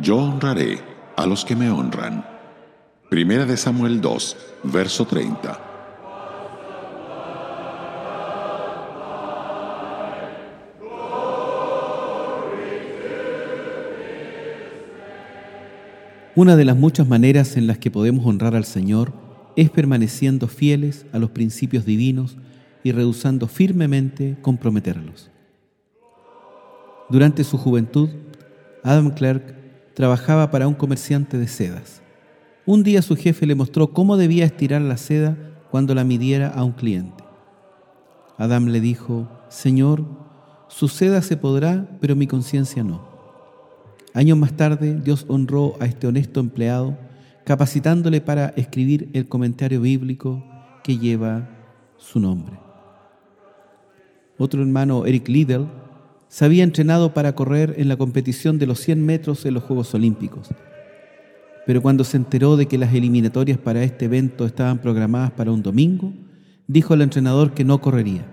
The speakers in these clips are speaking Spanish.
yo honraré a los que me honran. Primera de Samuel 2, verso 30. Una de las muchas maneras en las que podemos honrar al Señor es permaneciendo fieles a los principios divinos y rehusando firmemente comprometerlos. Durante su juventud, Adam Clark trabajaba para un comerciante de sedas. Un día su jefe le mostró cómo debía estirar la seda cuando la midiera a un cliente. Adam le dijo, Señor, su seda se podrá, pero mi conciencia no. Años más tarde, Dios honró a este honesto empleado, capacitándole para escribir el comentario bíblico que lleva su nombre. Otro hermano, Eric Liddell, se había entrenado para correr en la competición de los 100 metros en los Juegos Olímpicos. Pero cuando se enteró de que las eliminatorias para este evento estaban programadas para un domingo, dijo al entrenador que no correría.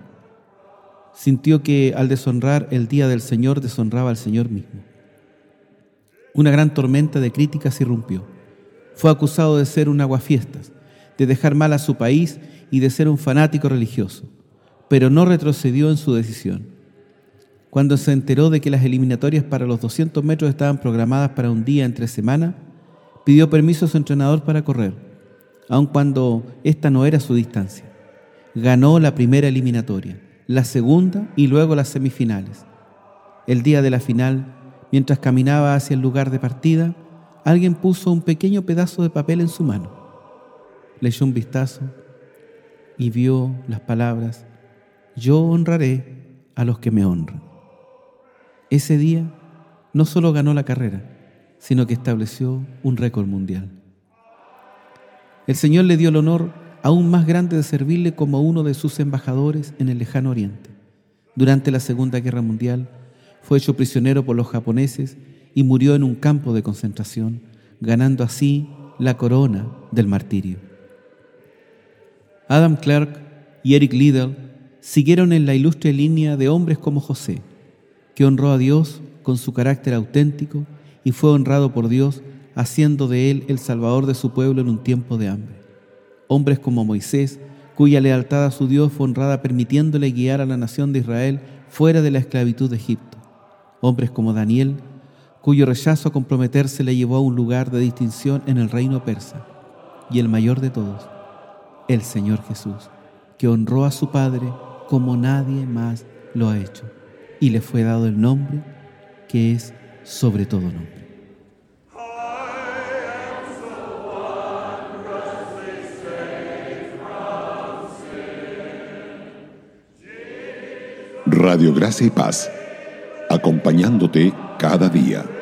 Sintió que al deshonrar el día del Señor deshonraba al Señor mismo. Una gran tormenta de críticas irrumpió. Fue acusado de ser un aguafiestas, de dejar mal a su país y de ser un fanático religioso, pero no retrocedió en su decisión. Cuando se enteró de que las eliminatorias para los 200 metros estaban programadas para un día entre semana, pidió permiso a su entrenador para correr, aun cuando esta no era su distancia. Ganó la primera eliminatoria, la segunda y luego las semifinales. El día de la final Mientras caminaba hacia el lugar de partida, alguien puso un pequeño pedazo de papel en su mano. Leyó un vistazo y vio las palabras, yo honraré a los que me honran. Ese día no solo ganó la carrera, sino que estableció un récord mundial. El Señor le dio el honor aún más grande de servirle como uno de sus embajadores en el lejano oriente. Durante la Segunda Guerra Mundial, fue hecho prisionero por los japoneses y murió en un campo de concentración, ganando así la corona del martirio. Adam Clark y Eric Liddell siguieron en la ilustre línea de hombres como José, que honró a Dios con su carácter auténtico y fue honrado por Dios haciendo de él el salvador de su pueblo en un tiempo de hambre. Hombres como Moisés, cuya lealtad a su Dios fue honrada permitiéndole guiar a la nación de Israel fuera de la esclavitud de Egipto. Hombres como Daniel, cuyo rechazo a comprometerse le llevó a un lugar de distinción en el reino persa, y el mayor de todos, el Señor Jesús, que honró a su Padre como nadie más lo ha hecho, y le fue dado el nombre que es sobre todo nombre. Radio Gracia y Paz acompañándote cada día.